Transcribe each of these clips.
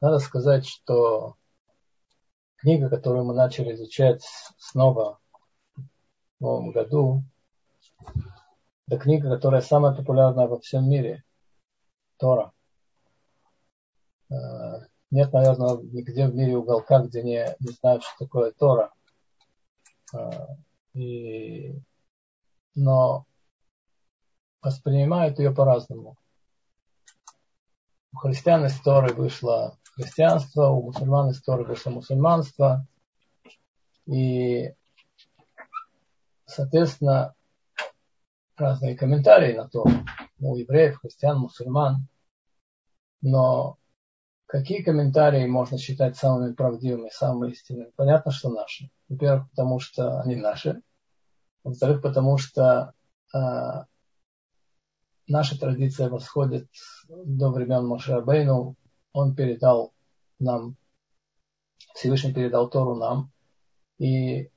надо сказать, что книга, которую мы начали изучать снова в новом году, это книга, которая самая популярная во всем мире. Тора. Э, нет, наверное, нигде в мире уголка, где не, не знают, что такое Тора. Э, и, но воспринимают ее по-разному. У христиан из Торы вышло христианство, у мусульман из Торы вышло мусульманство. И, соответственно, разные комментарии на то, у евреев, христиан, мусульман. Но какие комментарии можно считать самыми правдивыми, самыми истинными? Понятно, что наши. Во-первых, потому что они наши. Во-вторых, потому что э, наша традиция восходит до времен Мошерабейну. Он передал нам, Всевышний передал Тору нам. И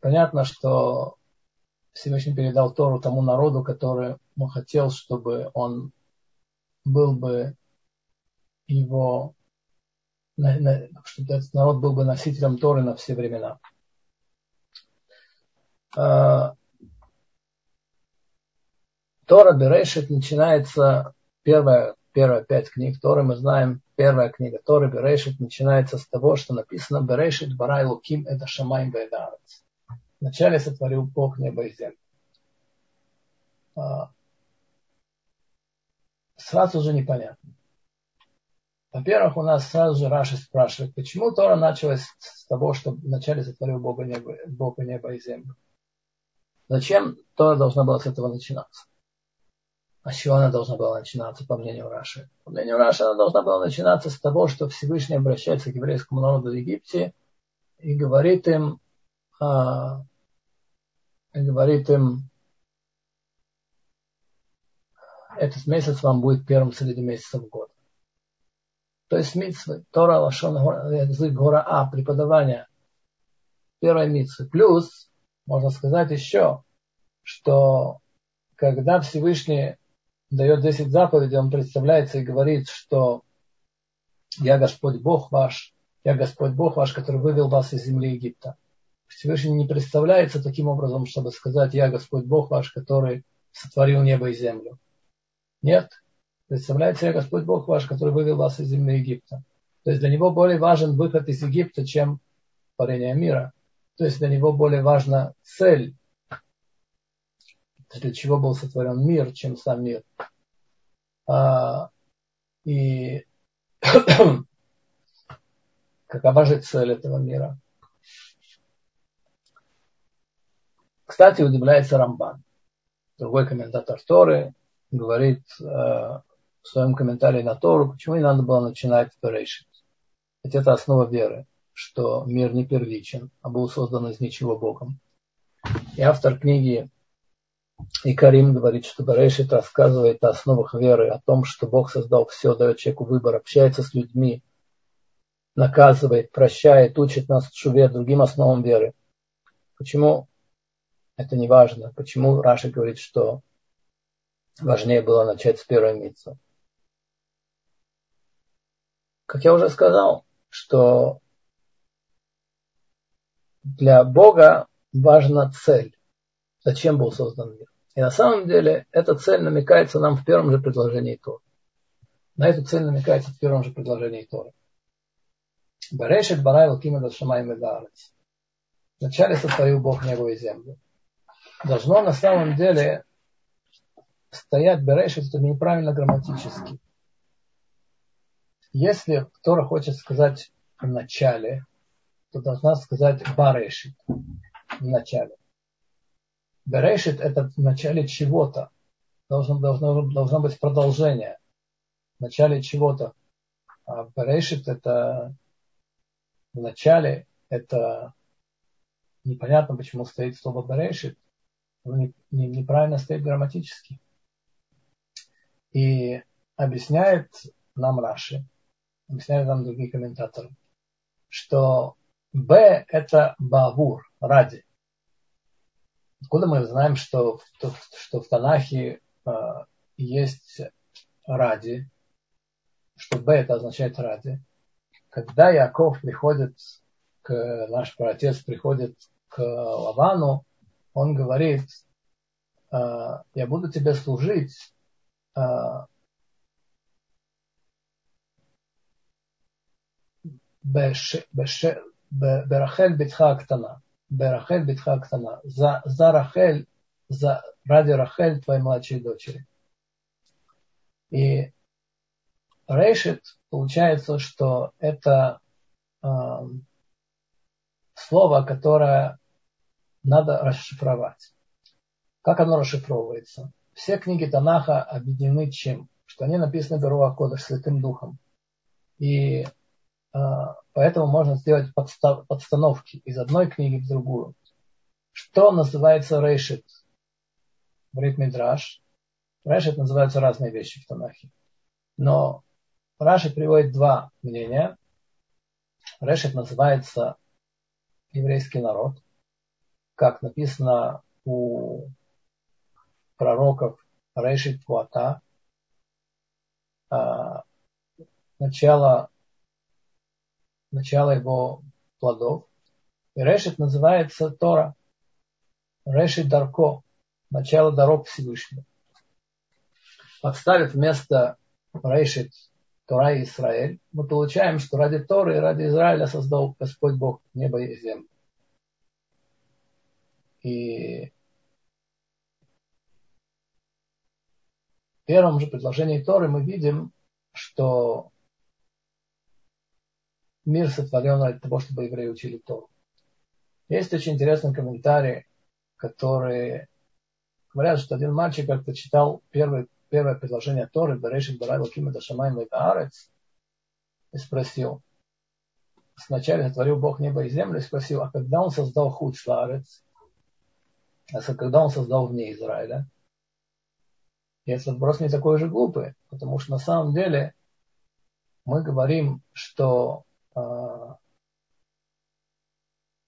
понятно, что Всевышний передал Тору тому народу, который он хотел, чтобы он был бы его, чтобы этот народ был бы носителем Торы на все времена. А, Тора Берешит начинается, первая, первая пять книг Торы, мы знаем, первая книга Торы Берешит начинается с того, что написано Берешит Барай Луким это Шамайм Бедарец. Вначале сотворил Бог небо и землю. А, сразу же непонятно. Во-первых, у нас сразу же Раши спрашивает, почему Тора началась с того, что вначале сотворил Бога небо, Бога небо и землю. Зачем Тора должна была с этого начинаться? А с чего она должна была начинаться, по мнению Раши? По мнению Раши, она должна была начинаться с того, что Всевышний обращается к еврейскому народу в Египте и говорит им, а, и говорит им, этот месяц вам будет первым среди месяцев года. То есть митцвы, Тора, Лашон, язык гора А, преподавание первой митцвы. Плюс, можно сказать еще, что когда Всевышний дает 10 заповедей, он представляется и говорит, что я Господь Бог ваш, я Господь Бог ваш, который вывел вас из земли Египта. Всевышний не представляется таким образом, чтобы сказать, я Господь Бог ваш, который сотворил небо и землю. Нет. Представляете, я Господь Бог ваш, который вывел вас из земли Египта. То есть для него более важен выход из Египта, чем творение мира. То есть для него более важна цель, для чего был сотворен мир, чем сам мир. А, и какова же цель этого мира? Кстати, удивляется Рамбан, другой комментатор Торы, говорит э, в своем комментарии на Тору, почему не надо было начинать Берешит. Ведь это основа веры, что мир не первичен, а был создан из ничего Богом. И автор книги и Карим говорит, что Берешит рассказывает о основах веры, о том, что Бог создал все, дает человеку выбор, общается с людьми, наказывает, прощает, учит нас шуве, другим основам веры. Почему это не важно? Почему Раша говорит, что важнее было начать с первой митцвы. Как я уже сказал, что для Бога важна цель. Зачем был создан мир? И на самом деле эта цель намекается нам в первом же предложении Торы. На эту цель намекается в первом же предложении Торы. Берешет барай лукима дашамай медарец. Вначале сотворил Бог небо и землю. Должно на самом деле стоять берешит, это неправильно грамматически. Если Тора хочет сказать в начале, то должна сказать барешит в начале. Берешит это в начале чего-то. Должно, должно, должно быть продолжение. В начале чего-то. А берешит это в начале, это непонятно, почему стоит слово берешит. Неправильно стоит грамматически. И объясняет нам Раши, объясняет нам другие комментаторы, что Б это Бавур, ради. Откуда мы знаем, что, что в Танахе э, есть ради, что Б это означает ради. Когда Яков приходит к, наш праотец приходит к Лавану, он говорит, «А, я буду тебе служить а, Берахель битха актана. Берахель битха актана. За, за Рахель, за, ради Рахель твоей младшей дочери. И Рейшит, получается, что это э, слово, которое надо расшифровать. Как оно расшифровывается? Все книги Танаха объединены чем? Что они написаны Беруа Кодыш Святым Духом. И поэтому можно сделать подстановки из одной книги в другую. Что называется рейшит? Говорит Мидраш. Рейшит называются разные вещи в Танахе. Но Раши приводит два мнения. Решет называется еврейский народ, как написано у пророков Решит Пуата, а, начало, начало его плодов. И Решит называется Тора. Решит Дарко, начало дорог Всевышнего. Подставив вместо Решит Тора и Израиль, мы получаем, что ради Торы и ради Израиля создал Господь Бог небо и землю. И в первом же предложении Торы мы видим, что мир сотворен ради того, чтобы евреи учили Тору. Есть очень интересный комментарий, который говорят, что один мальчик как-то читал первый первое предложение Торы, Берешит Барай Лакима Дашамайм Лейбаарец, и спросил, сначала сотворил Бог небо и землю, и спросил, а когда он создал худ Шларец, а когда он создал вне Израиля? И этот вопрос не такой же глупый, потому что на самом деле мы говорим, что э,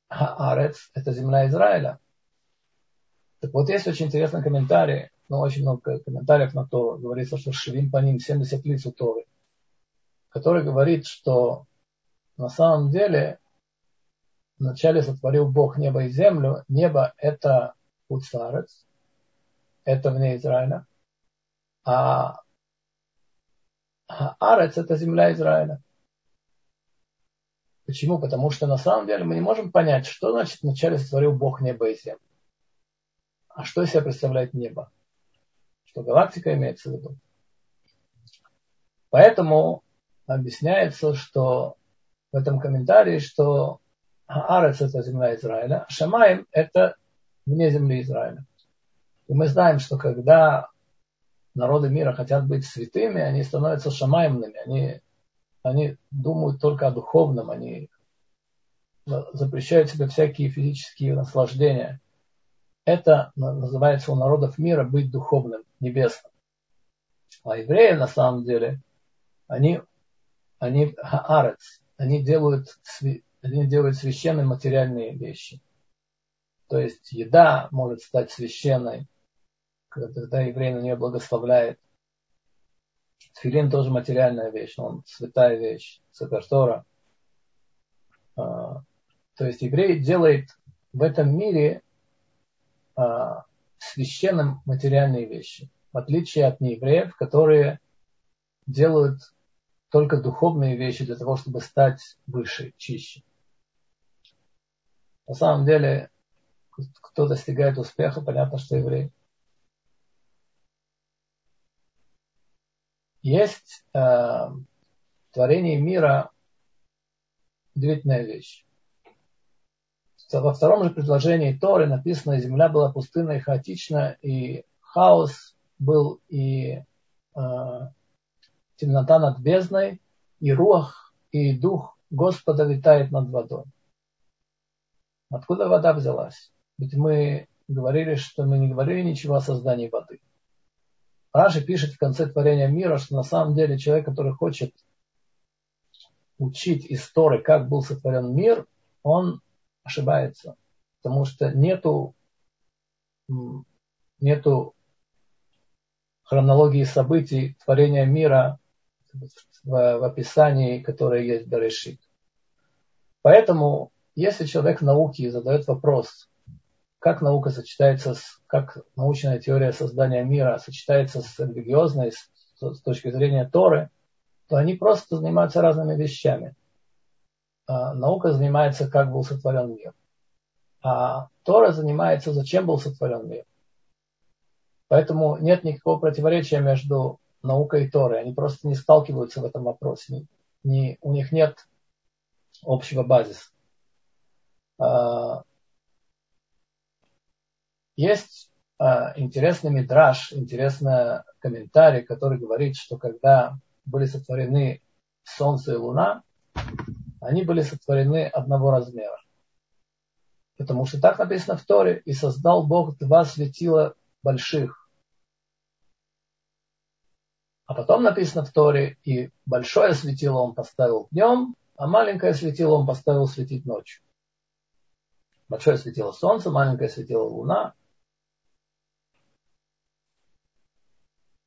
Арец – это земля Израиля. Так вот, есть очень интересный комментарий но очень много комментариев на то, говорится, что Шивим по ним 70 лиц у Торы, который говорит, что на самом деле вначале сотворил Бог небо и землю. Небо – это Уцарец, это вне Израиля, а Арец – это земля Израиля. Почему? Потому что на самом деле мы не можем понять, что значит вначале сотворил Бог небо и землю. А что из себя представляет небо? что галактика имеется в виду. Поэтому объясняется, что в этом комментарии, что Арец это земля Израиля, а Шамаем это вне земли Израиля. И мы знаем, что когда народы мира хотят быть святыми, они становятся шамаемными, они, они думают только о духовном, они запрещают себе всякие физические наслаждения. Это называется у народов мира быть духовным небесном. А евреи на самом деле, они, они хаарец, они делают, они делают священные материальные вещи. То есть еда может стать священной, когда еврей на нее благословляет. Тфилин тоже материальная вещь, он святая вещь, сапертора. А, то есть еврей делает в этом мире а, священным материальные вещи в отличие от неевреев, которые делают только духовные вещи для того, чтобы стать выше, чище. На самом деле, кто достигает успеха, понятно, что еврей. Есть э, в творении мира удивительная вещь. Во втором же предложении Торы написано, земля была пустынна и хаотична, и хаос был и э, темнота над бездной, и рух, и дух Господа витает над водой. Откуда вода взялась? Ведь мы говорили, что мы не говорили ничего о создании воды. Раши пишет в конце творения мира, что на самом деле человек, который хочет учить истории, как был сотворен мир, он ошибается. Потому что нету, нету хронологии событий творения мира в, в описании, которое есть в Берешит. Поэтому, если человек в науке задает вопрос, как наука сочетается с, как научная теория создания мира сочетается с религиозной, с, с точки зрения Торы, то они просто занимаются разными вещами. А, наука занимается, как был сотворен мир. А Тора занимается, зачем был сотворен мир. Поэтому нет никакого противоречия между наукой и Торой. Они просто не сталкиваются в этом вопросе. Не, у них нет общего базиса. Есть а, интересный мидраж, интересный комментарий, который говорит, что когда были сотворены Солнце и Луна, они были сотворены одного размера. Потому что так написано в Торе, и создал Бог два светила больших. А потом написано в Торе, и большое светило он поставил днем, а маленькое светило он поставил светить ночью. Большое светило солнце, маленькое светило луна.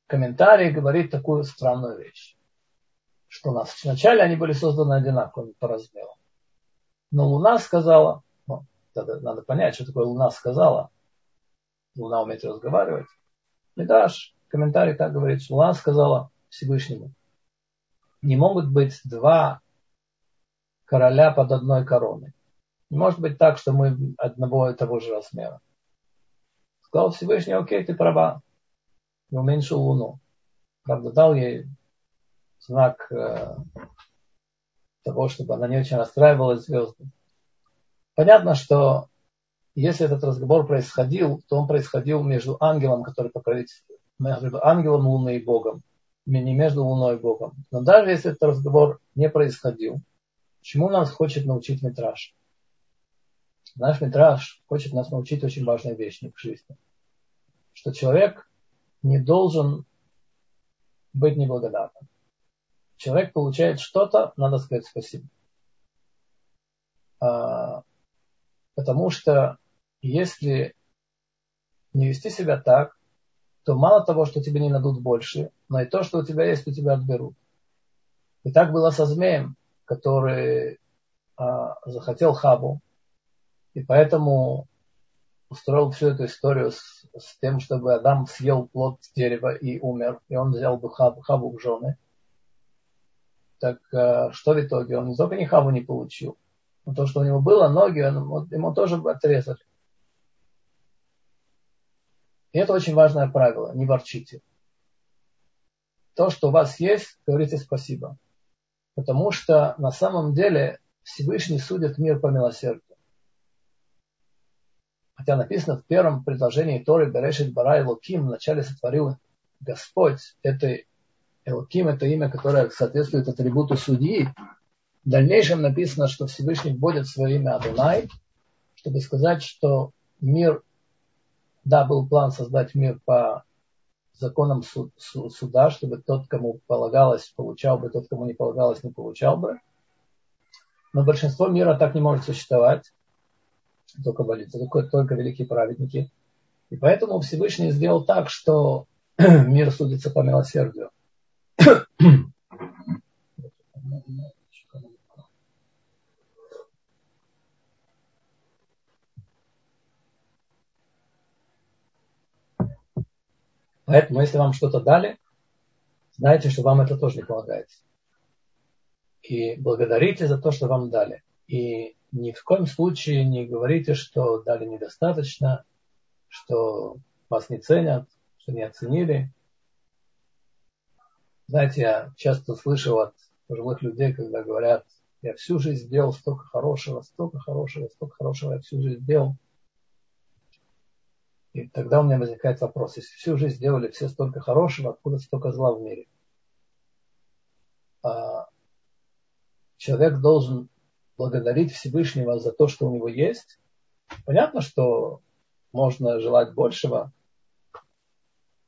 Комментарий говорит такую странную вещь, что у нас вначале они были созданы одинаковыми по размеру. Но Луна сказала, ну, надо, надо понять, что такое Луна сказала. Луна умеет разговаривать. Медраж, комментарий так говорит, что Луна сказала Всевышнему, не могут быть два короля под одной короной. Не может быть так, что мы одного и того же размера. Сказал Всевышний, окей, ты права. И уменьшил Луну. Правда, дал ей знак того, чтобы она не очень расстраивалась звезды. Понятно, что если этот разговор происходил, то он происходил между ангелом, который покровительствует, между ангелом Луны и Богом, не между Луной и Богом. Но даже если этот разговор не происходил, чему нас хочет научить Митраж? Наш Митраж хочет нас научить очень важной вещи в жизни. Что человек не должен быть неблагодарным. Человек получает что-то, надо сказать спасибо. А, потому что если не вести себя так, то мало того, что тебе не дадут больше, но и то, что у тебя есть, у тебя отберут. И так было со змеем, который а, захотел Хабу, и поэтому устроил всю эту историю с, с тем, чтобы Адам съел плод дерева и умер, и он взял бы Хабу, Хабу в жены. Так а, что в итоге? Он не только ни Хабу не получил, но то, что у него было ноги, он, ему тоже отрезали. И это очень важное правило, не ворчите. То, что у вас есть, говорите спасибо. Потому что на самом деле Всевышний судит мир по милосердию. Хотя написано в первом предложении Торы Берешит Бара Элоким, вначале сотворил Господь. Это Элоким это имя, которое соответствует атрибуту судьи. В дальнейшем написано, что Всевышний вводит свое имя Адонай, чтобы сказать, что мир, да, был план создать мир по законам суд, суд, суда, чтобы тот, кому полагалось, получал бы, тот, кому не полагалось, не получал бы. Но большинство мира так не может существовать. Только, только, только великие праведники. И поэтому Всевышний сделал так, что мир судится по милосердию. Поэтому, если вам что-то дали, знайте, что вам это тоже не полагается. И благодарите за то, что вам дали. И ни в коем случае не говорите, что дали недостаточно, что вас не ценят, что не оценили. Знаете, я часто слышу от пожилых людей, когда говорят, я всю жизнь сделал столько хорошего, столько хорошего, столько хорошего я всю жизнь сделал. И тогда у меня возникает вопрос, если всю жизнь сделали все столько хорошего, откуда столько зла в мире? А человек должен благодарить Всевышнего за то, что у него есть. Понятно, что можно желать большего,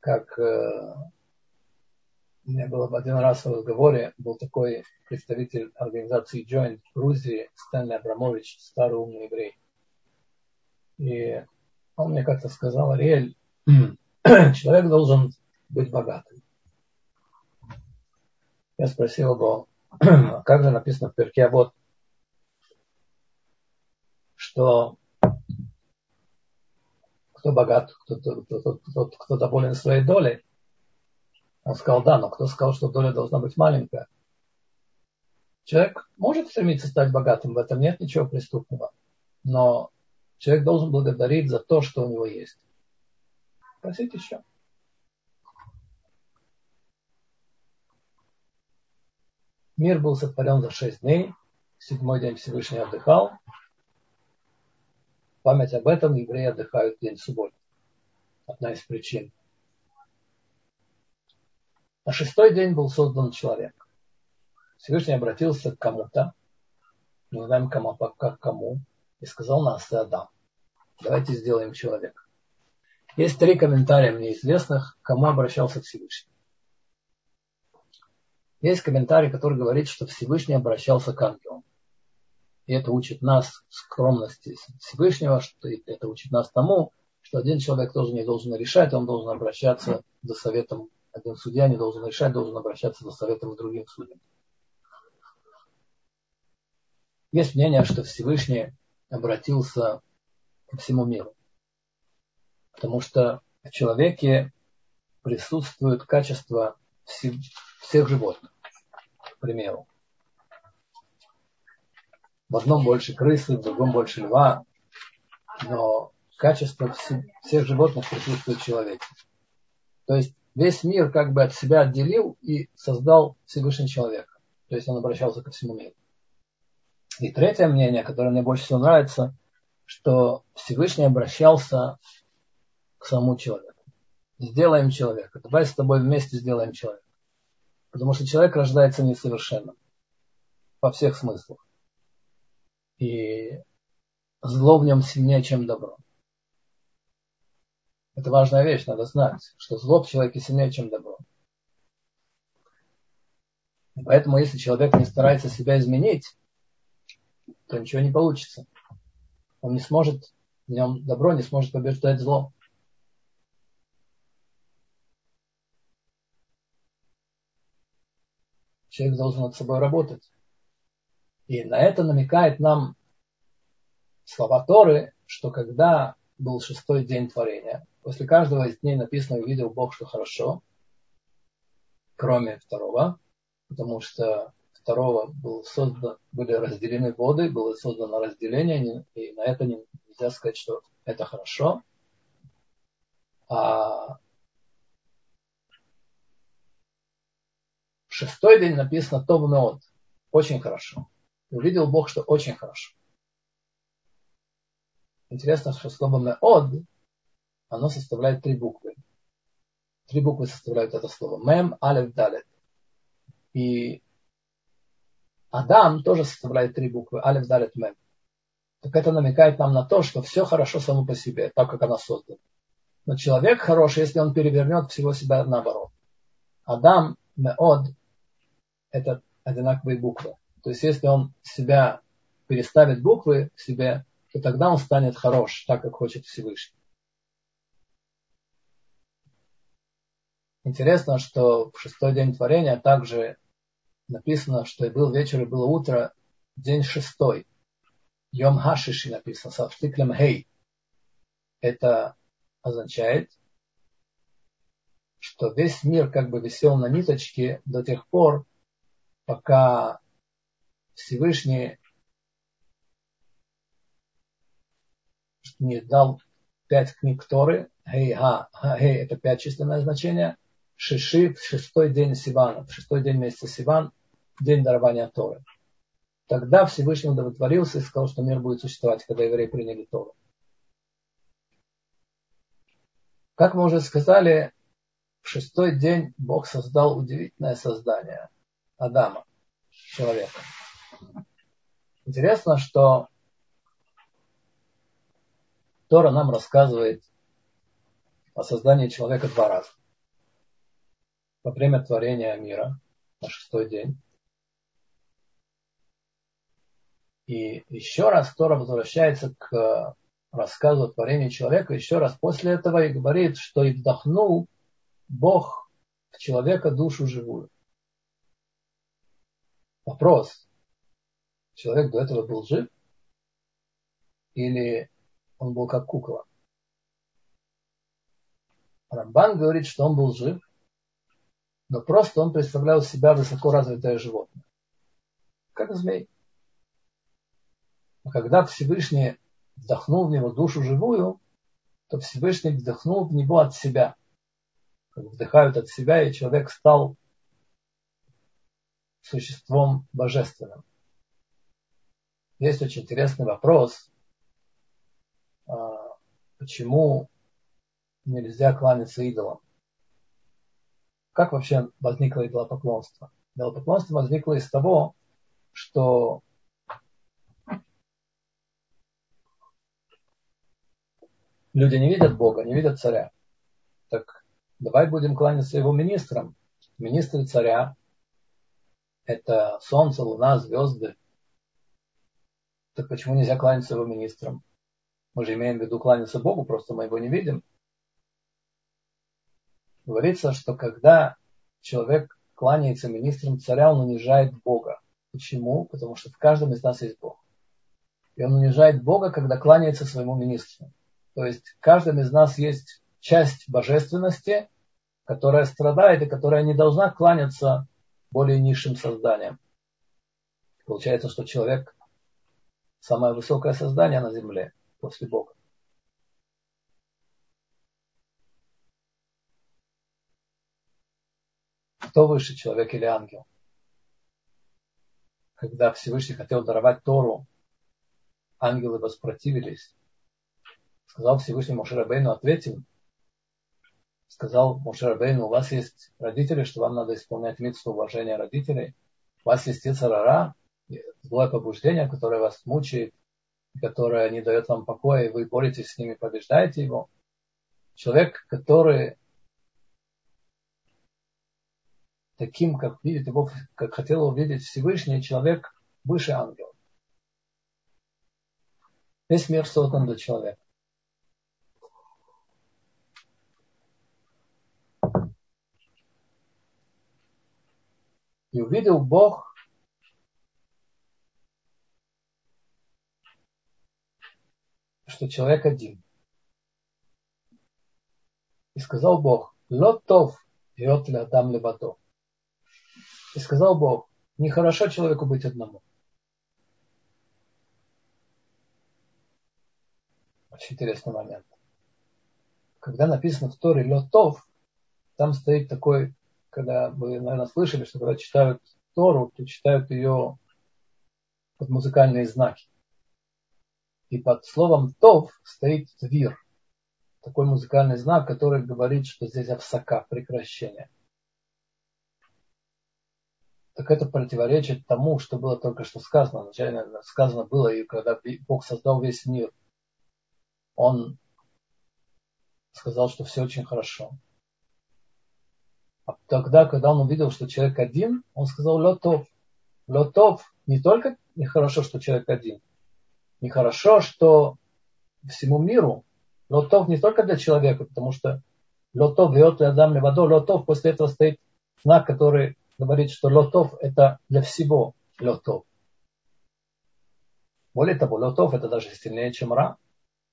как э, у меня было один раз в разговоре, был такой представитель организации Joint в Грузии, Стэнли Абрамович, старый умный еврей. И он мне как-то сказал, Ариэль, человек должен быть богатым. Я спросил его, как же написано в перке, вот, что кто богат, кто, кто, кто, кто, доволен своей долей. Он сказал, да, но кто сказал, что доля должна быть маленькая? Человек может стремиться стать богатым, в этом нет ничего преступного. Но человек должен благодарить за то, что у него есть. Просить еще. Мир был сотворен за шесть дней. Седьмой день Всевышний отдыхал. Память об этом евреи отдыхают день субботы. Одна из причин. На шестой день был создан человек. Всевышний обратился к кому-то, не знаем кому, как кому, и сказал нас, Адам, давайте сделаем человека. Есть три комментария мне известных, кому обращался Всевышний. Есть комментарий, который говорит, что Всевышний обращался к ангелам. И это учит нас скромности Всевышнего, что это учит нас тому, что один человек тоже не должен решать, он должен обращаться за советом, один судья не должен решать, должен обращаться за советом к другим судьям. Есть мнение, что Всевышний обратился ко всему миру. Потому что в человеке присутствует качество всех животных. К примеру. В одном больше крысы, в другом больше льва. Но качество всех животных присутствует в человеке. То есть весь мир как бы от себя отделил и создал Всевышний человека. То есть он обращался ко всему миру. И третье мнение, которое мне больше всего нравится, что Всевышний обращался к самому человеку. Сделаем человека. Давай с тобой вместе сделаем человека. Потому что человек рождается несовершенным. Во всех смыслах. И зло в нем сильнее, чем добро. Это важная вещь, надо знать, что зло в человеке сильнее, чем добро. Поэтому, если человек не старается себя изменить, то ничего не получится. Он не сможет, в нем добро не сможет побеждать зло. Человек должен над собой работать. И на это намекает нам слова Торы, что когда был шестой день творения, после каждого из дней написано «увидел Бог, что хорошо», кроме второго, потому что второго был создан, были разделены воды, было создано разделение, и на это нельзя сказать, что это хорошо. А шестой день написано то нот, очень хорошо. Увидел Бог, что очень хорошо. Интересно, что слово меод, оно составляет три буквы. Три буквы составляют это слово. Мем, алев, далет. И Адам тоже составляет три буквы. Алиф, Далит, Мем. Так это намекает нам на то, что все хорошо само по себе, так как оно создано. Но человек хороший, если он перевернет всего себя наоборот. Адам, Меод – это одинаковые буквы. То есть, если он себя переставит буквы в себе, то тогда он станет хорош, так как хочет Всевышний. Интересно, что в шестой день творения также написано, что и был вечер, и было утро, день шестой. Йом Хашиши написано, с артиклем Хей. Это означает, что весь мир как бы висел на ниточке до тех пор, пока Всевышний не дал пять книг Торы, Хей, Ха, Хей, это пять численное значение, Шиши в шестой день Сивана, шестой день месяца Сиван, день дарования Торы. Тогда Всевышний удовлетворился и сказал, что мир будет существовать, когда евреи приняли Тору. Как мы уже сказали, в шестой день Бог создал удивительное создание Адама, человека. Интересно, что Тора нам рассказывает о создании человека два раза. Во время творения мира, на шестой день, И еще раз Тора возвращается к рассказу о творении человека, еще раз после этого и говорит, что и вдохнул Бог в человека душу живую. Вопрос. Человек до этого был жив? Или он был как кукла? Рамбан говорит, что он был жив, но просто он представлял себя высоко развитое животное. Как змей. А когда Всевышний вдохнул в него душу живую, то Всевышний вдохнул в него от себя. Как вдыхают от себя, и человек стал существом божественным. Есть очень интересный вопрос, а, почему нельзя кланяться идолам. Как вообще возникло идолопоклонство? Идолопоклонство возникло из того, что люди не видят Бога, не видят царя. Так давай будем кланяться его министрам. Министры царя – это солнце, луна, звезды. Так почему нельзя кланяться его министрам? Мы же имеем в виду кланяться Богу, просто мы его не видим. Говорится, что когда человек кланяется министрам царя, он унижает Бога. Почему? Потому что в каждом из нас есть Бог. И он унижает Бога, когда кланяется своему министру. То есть в каждом из нас есть часть божественности, которая страдает и которая не должна кланяться более низшим созданиям. Получается, что человек самое высокое создание на земле после Бога. Кто выше, человек или ангел? Когда Всевышний хотел даровать Тору, ангелы воспротивились. Сказал Всевышний Мушарабейну, ответим. Сказал Мушарабейну, у вас есть родители, что вам надо исполнять митцву уважения родителей. У вас есть царара, злое побуждение, которое вас мучает, которое не дает вам покоя, и вы боретесь с ними, побеждаете его. Человек, который таким, как видит его, как хотел увидеть Всевышний, человек выше ангела. Весь мир создан для человека. И увидел Бог, что человек один. И сказал Бог, лотов йот ли адам левато. И сказал Бог, нехорошо человеку быть одному. Очень интересный момент. Когда написано в Торе Лотов, там стоит такой, когда вы, наверное, слышали, что когда читают Тору, то читают ее под музыкальные знаки. И под словом Тов стоит Твир. Такой музыкальный знак, который говорит, что здесь обсака, прекращение так это противоречит тому, что было только что сказано. Вначале сказано было, и когда Бог создал весь мир, Он сказал, что все очень хорошо. А тогда, когда он увидел, что человек один, он сказал лотов. Лотов не только нехорошо, что человек один, нехорошо, что всему миру. Лотов не только для человека, потому что лотов, виот, адам, левадо, лотов, после этого стоит знак, который говорит, что лотов это для всего лотов. Более того, лотов это даже сильнее, чем ра,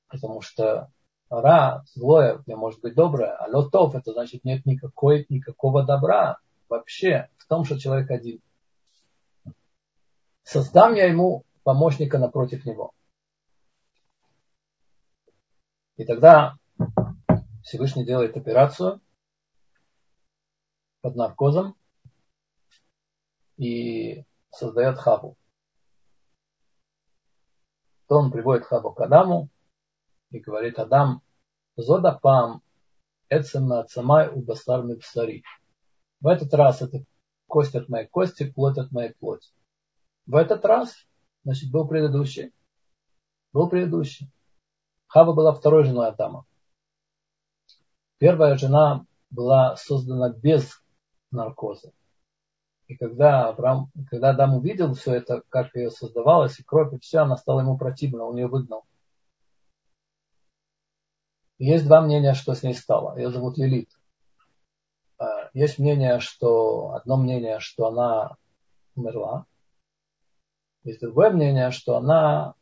потому что ра, злое, может быть доброе, а лотов это значит нет никакой, никакого добра вообще в том, что человек один. Создам я ему помощника напротив него. И тогда Всевышний делает операцию под наркозом, и создает хабу. То он приводит хабу к Адаму и говорит, Адам, зодапам, эцем ацамай у басар псари. В этот раз это кость от моей кости, плоть от моей плоти. В этот раз, значит, был предыдущий. Был предыдущий. Хава была второй женой Адама. Первая жена была создана без наркоза. И когда, Авраам, когда Адам увидел все это, как ее создавалось, и кровь, и все, она стала ему противна, он ее выгнал. Есть два мнения, что с ней стало. Ее зовут Лилит. А, есть мнение, что одно мнение, что она умерла, Есть другое мнение, что она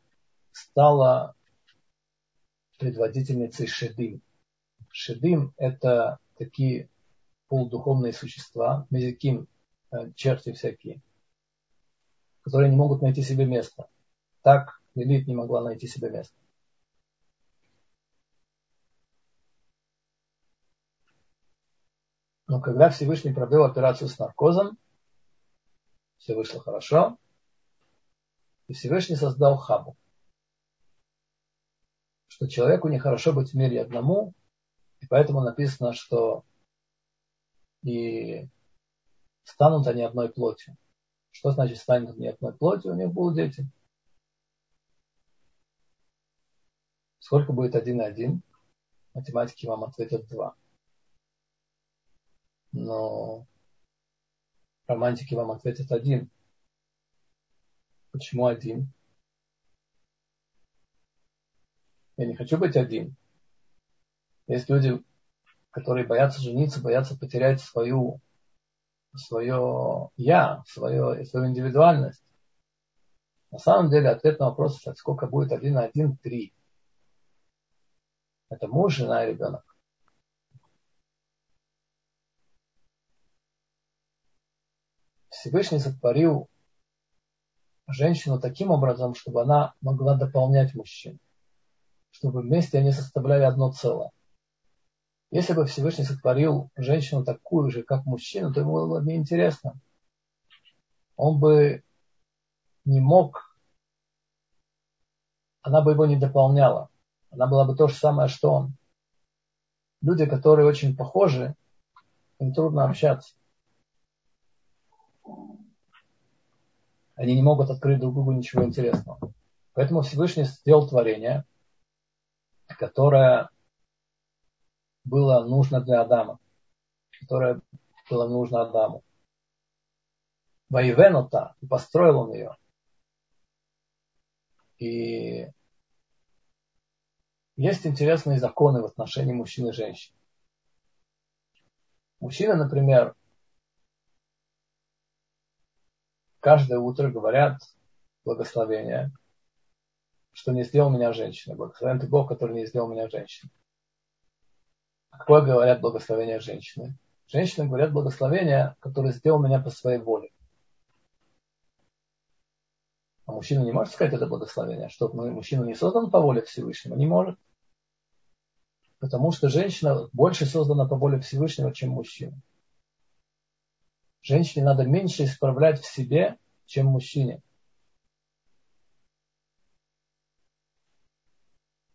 стала предводительницей Шедим. Шедим – это такие полудуховные существа, мезиким, э, черти всякие, которые не могут найти себе место. Так Лилит не могла найти себе место. Но когда Всевышний провел операцию с наркозом, все вышло хорошо, и Всевышний создал хабу. Что человеку нехорошо быть в мире одному, и поэтому написано, что и станут они одной плотью. Что значит станут они одной плотью? У них будут дети. Сколько будет один и один? Математики вам ответят два. Но романтики вам ответят один. Почему один? Я не хочу быть один. Есть люди, которые боятся жениться, боятся потерять свою, свое я, свое, свою индивидуальность. На самом деле ответ на вопрос, сколько будет один на один, три. Это муж, жена и ребенок. Всевышний сотворил женщину таким образом, чтобы она могла дополнять мужчин, чтобы вместе они составляли одно целое. Если бы Всевышний сотворил женщину такую же, как мужчину, то ему было бы неинтересно. Он бы не мог, она бы его не дополняла. Она была бы то же самое, что он. Люди, которые очень похожи, им трудно общаться. Они не могут открыть друг другу ничего интересного. Поэтому Всевышний сделал творение, которое было нужно для Адама, которое было нужно Адаму. Воевенута, и построил он ее. И есть интересные законы в отношении мужчин и женщин. Мужчины, например, каждое утро говорят благословение, что не сделал меня женщиной. Благословен ты Бог, который не сделал меня женщиной. А какое говорят благословение женщины? Женщины говорят благословение, которое сделал меня по своей воле. А мужчина не может сказать это благословение, что мужчина не создан по воле Всевышнего, не может. Потому что женщина больше создана по воле Всевышнего, чем мужчина. Женщине надо меньше исправлять в себе, чем мужчине.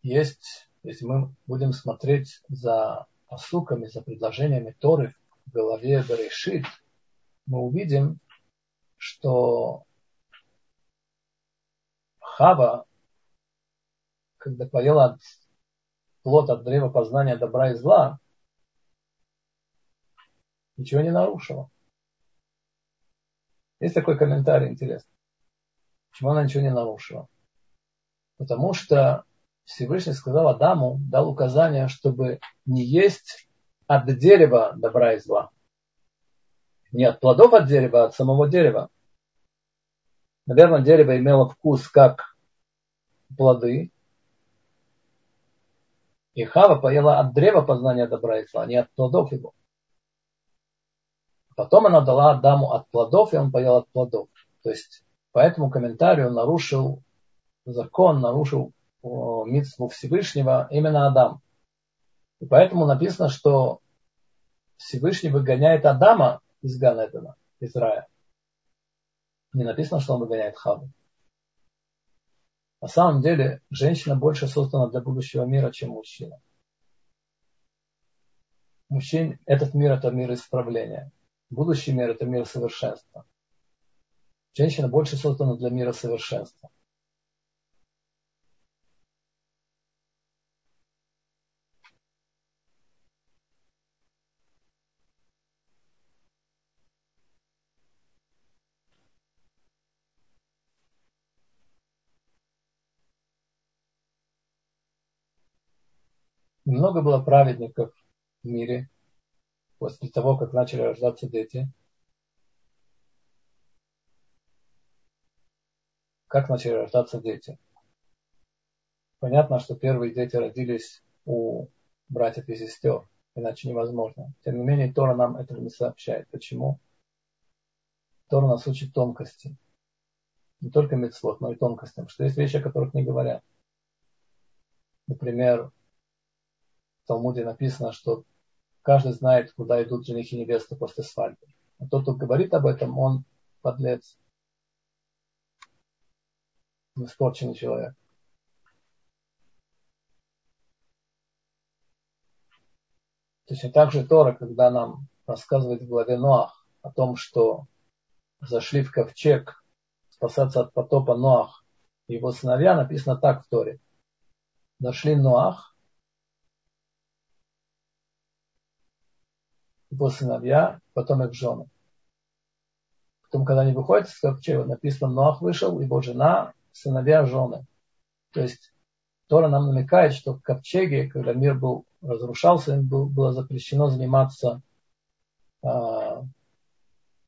Есть, если мы будем смотреть за посуками, за предложениями Торы в голове Берешит, мы увидим, что Хава, когда поела плод от древа познания добра и зла, ничего не нарушила. Есть такой комментарий интересный. Почему она ничего не нарушила? Потому что Всевышний сказал Адаму, дал указание, чтобы не есть от дерева добра и зла. Не от плодов от дерева, а от самого дерева. Наверное, дерево имело вкус как плоды, и Хава поела от древа познания добра и зла, не от плодов его. Потом она дала Адаму от плодов, и он поел от плодов. То есть по этому комментарию нарушил закон, нарушил митцву Всевышнего именно Адам. И поэтому написано, что Всевышний выгоняет Адама из Ганедена, из рая. Не написано, что он выгоняет Хаву. На самом деле, женщина больше создана для будущего мира, чем мужчина. Мужчин, этот мир – это мир исправления. Будущий мир – это мир совершенства. Женщина больше создана для мира совершенства. Много было праведников в мире после того, как начали рождаться дети. как начали рождаться дети. Понятно, что первые дети родились у братьев и сестер, иначе невозможно. Тем не менее, Тора нам этого не сообщает. Почему? Тора нас учит тонкости. Не только мецвод, но и тонкостям. Что есть вещи, о которых не говорят. Например, в Талмуде написано, что каждый знает, куда идут женихи и невесты после свадьбы. А тот, кто говорит об этом, он подлец. Испорченный человек. Точно так же Тора, когда нам рассказывает в главе Ноах о том, что зашли в ковчег спасаться от потопа Ноах и его сыновья, написано так в Торе. Дошли Ноах, его сыновья, потом их жены. Потом, когда они выходят из ковчега, написано, Ноах вышел, его жена, сыновья, жены. То есть Тора нам намекает, что в ковчеге, когда мир был разрушался, им было запрещено заниматься, а,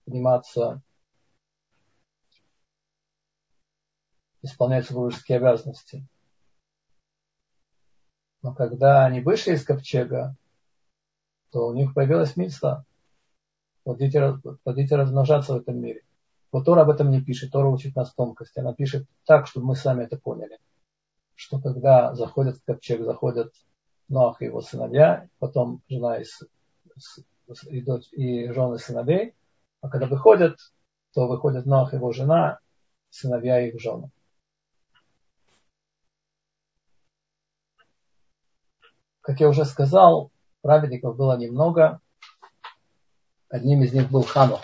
заниматься исполнять супружеские обязанности. Но когда они вышли из ковчега, то у них появилась митцва. Пойдите, пойдите размножаться в этом мире. Вот Тора об этом не пишет. Тора учит нас тонкости. Она пишет так, чтобы мы сами это поняли. Что когда заходят в ковчег, заходят Ноах и его сыновья, потом жена и, и, дочь, и жены сыновей, а когда выходят, то выходят Ноах и его жена, сыновья и их жены. Как я уже сказал, праведников было немного. Одним из них был Ханух.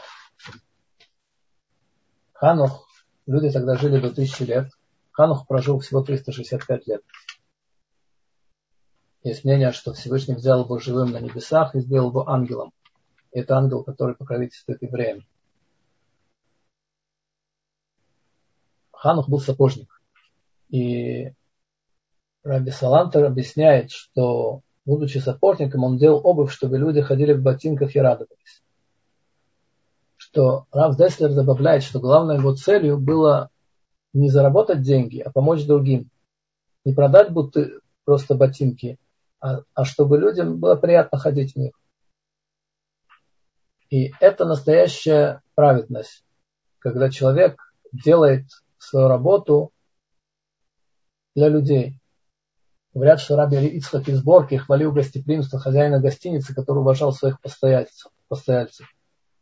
Ханух, люди тогда жили до тысячи лет. Ханух прожил всего 365 лет. Есть мнение, что Всевышний взял его живым на небесах и сделал его ангелом. Это ангел, который покровительствует евреям. Ханух был сапожник. И Раби Салантер объясняет, что, будучи сапожником, он делал обувь, чтобы люди ходили в ботинках и радовались. Что Рав Деслер добавляет, что главной его целью было не заработать деньги, а помочь другим. Не продать будто просто ботинки, а, а чтобы людям было приятно ходить в них. И это настоящая праведность, когда человек делает свою работу для людей. Говорят, что Раби Ицхак из Борки хвалил гостеприимство хозяина гостиницы, который уважал своих постояльцев. постояльцев.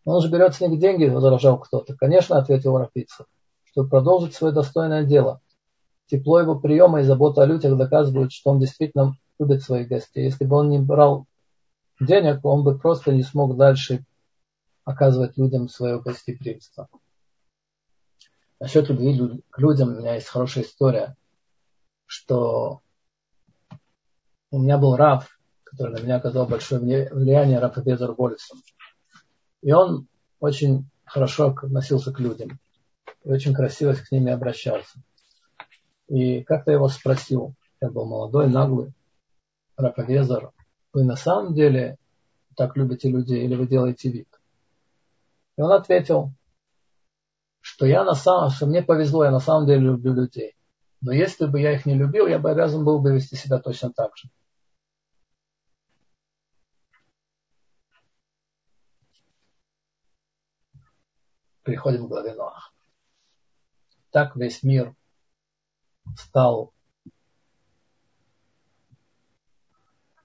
Он же берет с них деньги, возражал кто-то. Конечно, ответил Рафицхак, чтобы продолжить свое достойное дело. Тепло его приема и забота о людях доказывают, что он действительно любит своих гостей. Если бы он не брал денег, он бы просто не смог дальше оказывать людям свое гостеприимство. Насчет любви к людям у меня есть хорошая история, что у меня был Раф, который на меня оказал большое влияние, Раф Безер Болесом. И он очень хорошо относился к людям и очень красиво к ними обращался. И как-то его спросил, я был молодой, наглый, Рафавезер, вы на самом деле так любите людей или вы делаете вид? И он ответил, что я на самом, что мне повезло, я на самом деле люблю людей. Но если бы я их не любил, я бы обязан был бы вести себя точно так же. Переходим к главе Ноах. Так весь мир стал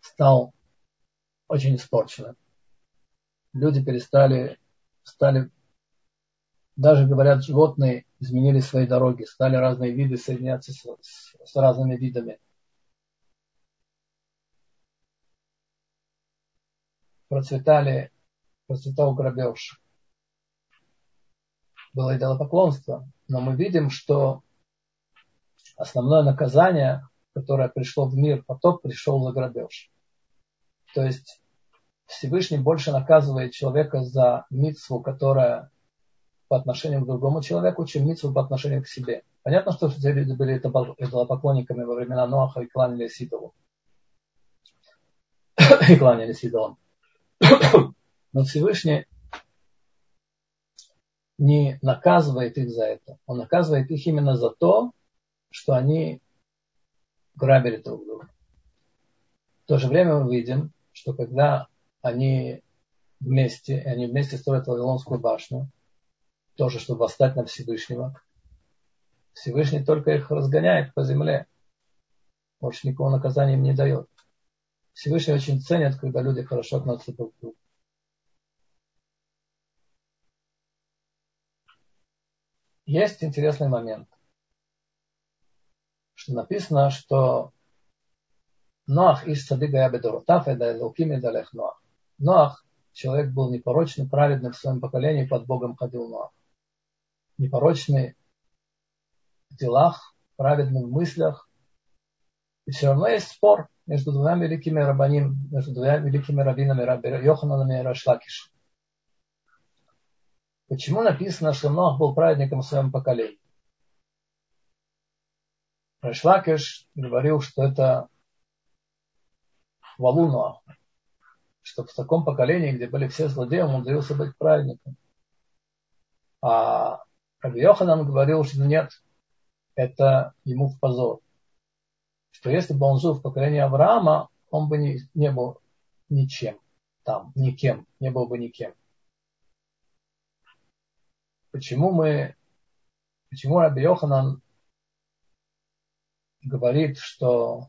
стал очень испорченным. Люди перестали, стали, даже говорят, животные изменили свои дороги, стали разные виды соединяться с, с, с разными видами. Процветали, процветал грабеж. Было идолопоклонство. Но мы видим, что основное наказание, которое пришло в мир, потоп пришел за грабеж. То есть Всевышний больше наказывает человека за митцву, которая по отношению к другому человеку, чем митцву по отношению к себе. Понятно, что все люди были идолопоклонниками во времена Ноаха и кланялись идолу. и кланялись идолам. Но Всевышний не наказывает их за это. Он наказывает их именно за то, что они грабили друг друга. В то же время мы видим, что когда они вместе, и они вместе строят Вавилонскую башню, тоже, чтобы восстать на Всевышнего, Всевышний только их разгоняет по земле. Больше никакого наказания им не дает. Всевышний очень ценит, когда люди хорошо относятся друг к другу. Есть интересный момент, что написано, что Ноах из Садыга Ябедоротаф, это Луким и Далех Ноах. Ноах, человек был непорочный, праведный в своем поколении, под Богом ходил Ноах. Непорочный в делах, праведный в мыслях. И все равно есть спор между двумя великими рабаним, между двумя великими раввинами, Йохананом и Рашлакишем. Почему написано, что Нох был праведником в своем поколении? Рашлакиш говорил, что это хвалу Ноаху. Что в таком поколении, где были все злодеи, он удается быть праведником. А Раби Йоханан говорил, что нет, это ему в позор. Что если бы он жил в поколении Авраама, он бы не, не был ничем там, никем, не был бы никем. Почему мы, почему Раби Йоханан говорит, что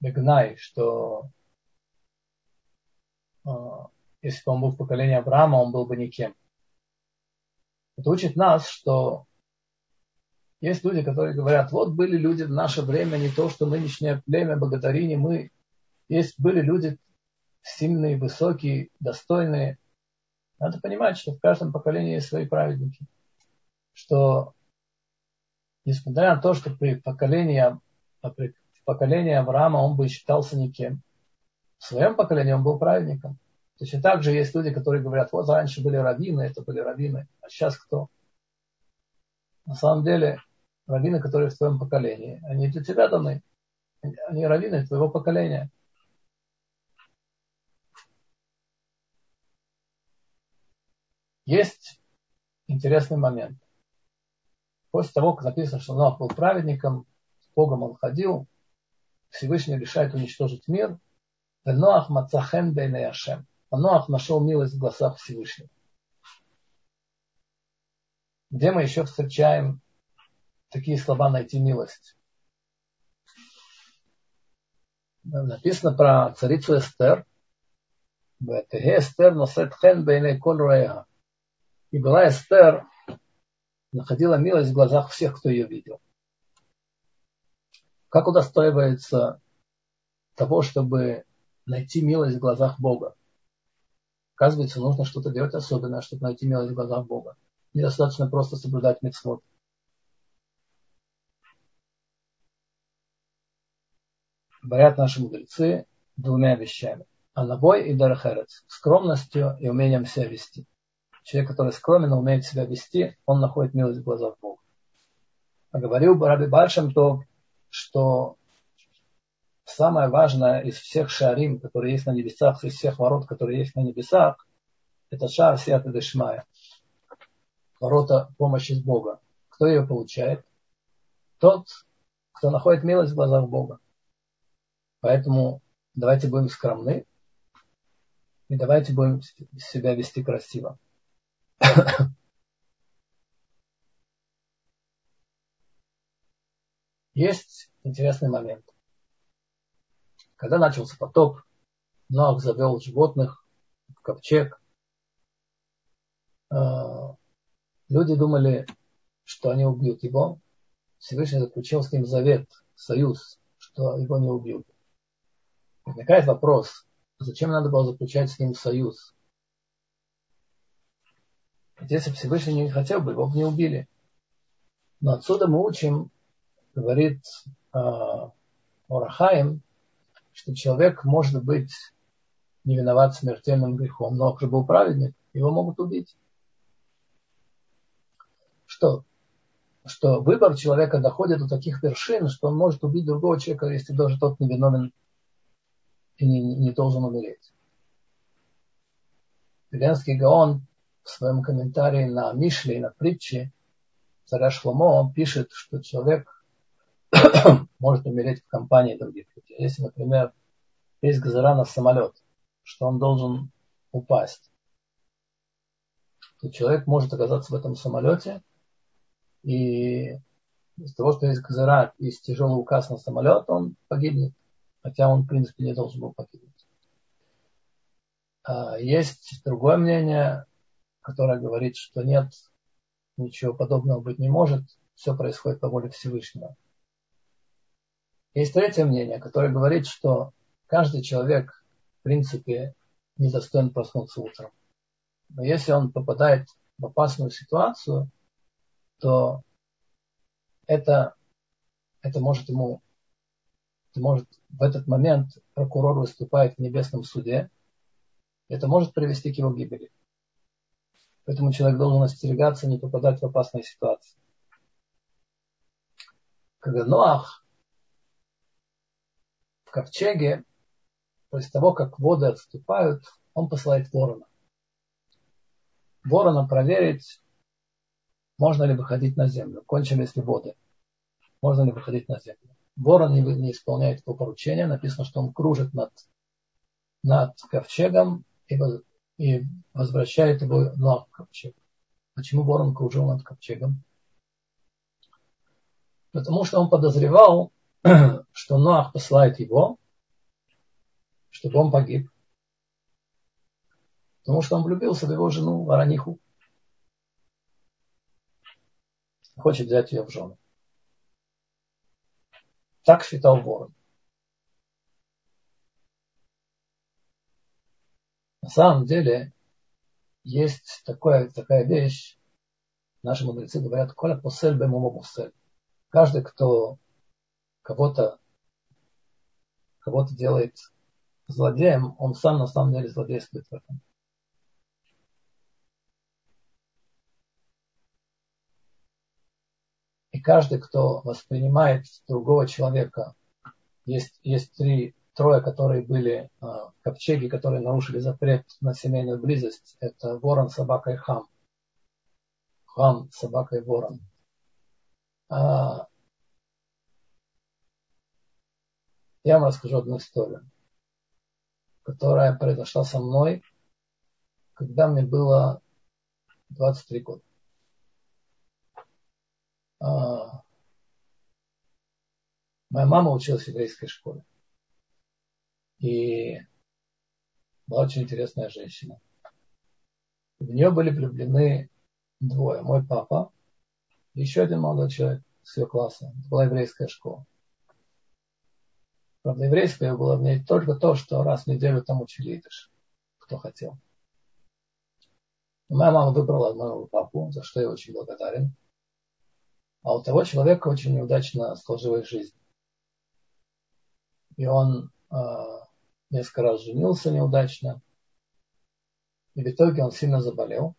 Бегнай, что э, если бы он был в поколении Авраама, он был бы никем. Это учит нас, что есть люди, которые говорят, вот были люди в наше время, не то, что нынешнее племя богатыри, мы. Есть, были люди сильные, высокие, достойные. Надо понимать, что в каждом поколении есть свои праведники. Что, несмотря на то, что при поколении, при поколении Авраама он бы считался никем, в своем поколении он был праведником. Точно так же есть люди, которые говорят, вот раньше были раввины, это были раввины, а сейчас кто? На самом деле раввины, которые в твоем поколении, они для тебя даны. Они раввины твоего поколения. Есть интересный момент. После того, как написано, что Ноах был праведником, с Богом он ходил, Всевышний решает уничтожить мир. Ноах мацахен бейнеяшем. А Ноах нашел милость в глазах Всевышнего. Где мы еще встречаем такие слова найти милость. Написано про царицу Эстер. Эстер носет хен бейней коль роя. И была Эстер, находила милость в глазах всех, кто ее видел. Как удостоивается того, чтобы найти милость в глазах Бога? Оказывается, нужно что-то делать особенное, чтобы найти милость в глазах Бога. Недостаточно просто соблюдать митцвот. говорят наши мудрецы двумя вещами. Анабой и Дарахерец. Скромностью и умением себя вести. Человек, который скромен, умеет себя вести, он находит милость в глазах Бога. А говорил Раби Бальшем то, что самое важное из всех шарим, которые есть на небесах, из всех ворот, которые есть на небесах, это шар Сиата Дешмая. Ворота помощи с Бога. Кто ее получает? Тот, кто находит милость в глазах Бога. Поэтому давайте будем скромны и давайте будем себя вести красиво. Есть интересный момент. Когда начался потоп, Ноах завел животных в ковчег. Э, люди думали, что они убьют его. Всевышний заключил с ним завет, союз, что его не убьют. Возникает вопрос, зачем надо было заключать с ним союз? Если Всевышний не хотел бы, его бы не убили. Но отсюда мы учим, говорит э, что человек может быть не виноват смертельным грехом, но уже был праведник, его могут убить. Что? Что выбор человека доходит до таких вершин, что он может убить другого человека, если даже тот не виновен и не, не должен умереть. Веленский Гаон в своем комментарии на Мишле и на притче царя Шломо пишет, что человек может умереть в компании других людей. Если, например, есть газара на самолет, что он должен упасть, то человек может оказаться в этом самолете, и из того, что есть газара, есть тяжелый указ на самолет, он погибнет, хотя он, в принципе, не должен был погибнуть. А, есть другое мнение, которое говорит, что нет, ничего подобного быть не может, все происходит по воле Всевышнего. Есть третье мнение, которое говорит, что каждый человек, в принципе, не достоин проснуться утром. Но если он попадает в опасную ситуацию, то это, это может ему, это может в этот момент прокурор выступает в небесном суде, это может привести к его гибели. Поэтому человек должен остерегаться, не попадать в опасные ситуации. Когда Ноах в ковчеге, после того, как воды отступают, он посылает ворона. Ворона проверить, можно ли выходить на землю, кончились ли воды, можно ли выходить на землю. Ворон не, не исполняет его поручения, написано, что он кружит над, над ковчегом и, и возвращает его на ковчег. Почему ворон кружил над ковчегом? Потому что он подозревал, что Ноах посылает его, чтобы он погиб. Потому что он влюбился в его жену Ворониху. Хочет взять ее в жены. Так считал ворон. На самом деле есть такое, такая вещь, наши мудрецы говорят, коля посель бемумо посель. Каждый, кто кого-то кого-то делает злодеем, он сам на самом деле злодействует в этом. И каждый, кто воспринимает другого человека, есть, есть три трое, которые были э, ковчеги, которые нарушили запрет на семейную близость, это ворон, собака и хам. Хам, собака и ворон. А, я вам расскажу одну историю, которая произошла со мной, когда мне было 23 года. А, моя мама училась в еврейской школе. И была очень интересная женщина. В нее были влюблены двое. Мой папа и еще один молодой человек с ее класса. Это была еврейская школа. Правда, еврейская было в ней только то, что раз в неделю там учили идыш, кто хотел. моя мама выбрала моего папу, за что я очень благодарен. А у того человека очень неудачно сложилась жизнь. И он э, несколько раз женился неудачно. И в итоге он сильно заболел.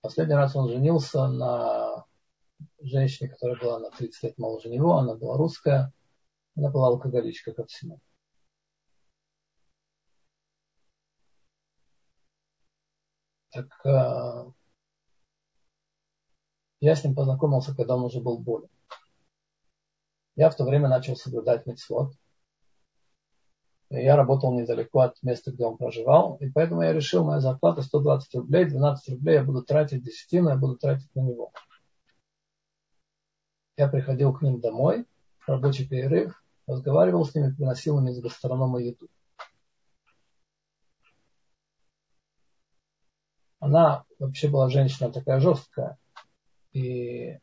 Последний раз он женился на женщине, которая была на 30 лет моложе него. Она была русская. Она была алкоголичка ко всему. Так э, я с ним познакомился, когда он уже был болен. Я в то время начал соблюдать митцвот. Я работал недалеко от места, где он проживал, и поэтому я решил, моя зарплата 120 рублей, 12 рублей я буду тратить десятину, я буду тратить на него. Я приходил к ним домой, рабочий перерыв, разговаривал с ними, приносил им из гастронома еду. Она вообще была женщина такая жесткая, и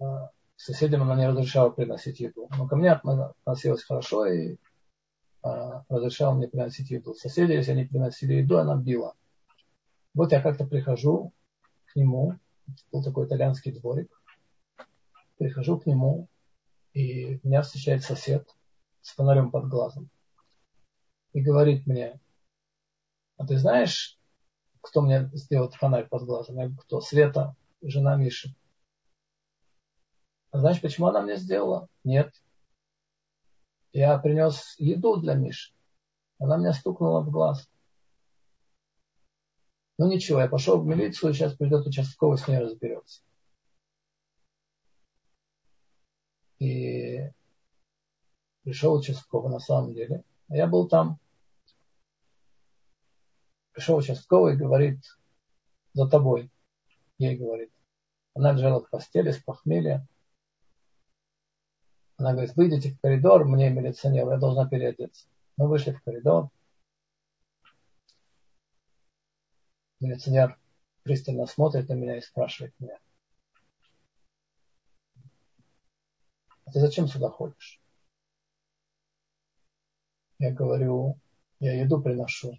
а, соседям она не разрешала приносить еду. Но ко мне относилась хорошо, и а, разрешал мне приносить еду. Соседи, если они приносили еду, она била. Вот я как-то прихожу к нему, был такой итальянский дворик, прихожу к нему, и меня встречает сосед с фонарем под глазом. И говорит мне, а ты знаешь, кто мне сделал фонарь под глазом? Я говорю, кто? Света, жена Миши. А знаешь, почему она мне сделала? Нет. Я принес еду для Миши. Она меня стукнула в глаз. Ну ничего, я пошел в милицию, сейчас придет участковый, с ней разберется. И пришел участковый на самом деле. А я был там. Пришел участковый и говорит, за тобой. Ей говорит. Она лежала в постели с похмелья. Она говорит, выйдите в коридор, мне милиционер, я должна переодеться. Мы вышли в коридор. Милиционер пристально смотрит на меня и спрашивает меня. А ты зачем сюда ходишь? Я говорю, я еду приношу.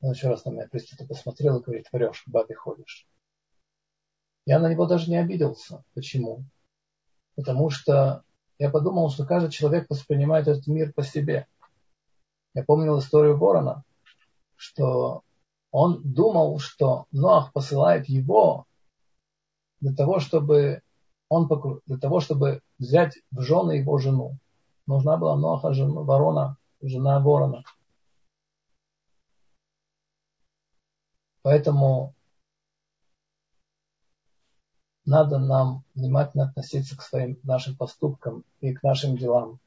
Он еще раз на меня пристально посмотрел и говорит, врешь, бабе ходишь. Я на него даже не обиделся. Почему? Потому что я подумал, что каждый человек воспринимает этот мир по себе. Я помнил историю Ворона, что он думал, что Ноах посылает его для того, чтобы он для того, чтобы взять в жены его жену. Нужна была Ноаха жена, ворона, жена ворона. Поэтому надо нам внимательно относиться к своим нашим поступкам и к нашим делам,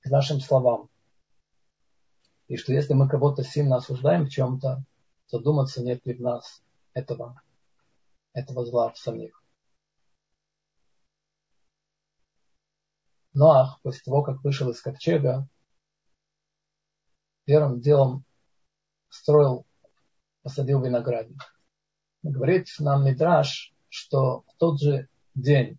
к нашим словам. И что если мы кого-то сильно осуждаем в чем-то, задуматься, нет ли в нас этого, этого зла в самих. Ноах, после того, как вышел из ковчега, первым делом строил, посадил виноградник. Говорит нам Мидраш, что в тот же день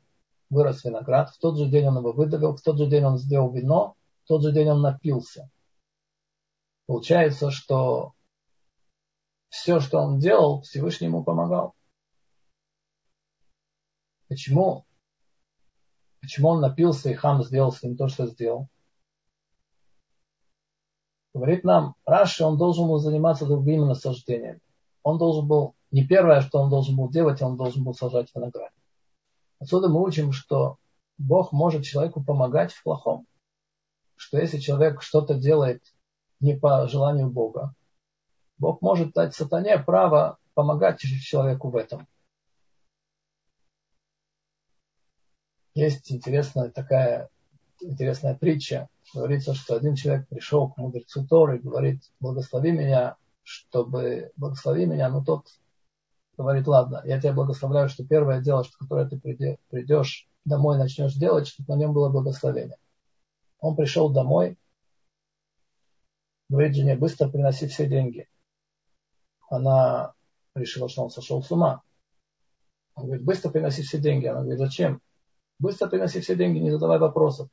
вырос виноград, в тот же день он его выдавил, в тот же день он сделал вино, в тот же день он напился. Получается, что все, что он делал, Всевышнему помогал. Почему? Почему он напился и хам сделал с ним то, что сделал? Говорит нам, Раши, он должен был заниматься другими насаждениями. Он должен был, не первое, что он должен был делать, он должен был сажать виноград. Отсюда мы учим, что Бог может человеку помогать в плохом. Что если человек что-то делает не по желанию Бога, Бог может дать сатане право помогать человеку в этом. Есть интересная такая интересная притча. Говорится, что один человек пришел к мудрецу Торы и говорит, благослови меня, чтобы благослови меня, но тот говорит, ладно, я тебя благословляю, что первое дело, что которое ты придешь домой, начнешь делать, чтобы на нем было благословение. Он пришел домой, говорит жене, быстро приноси все деньги она решила, что он сошел с ума. Он говорит, быстро приноси все деньги. Она говорит, зачем? Быстро приноси все деньги, не задавай вопросов.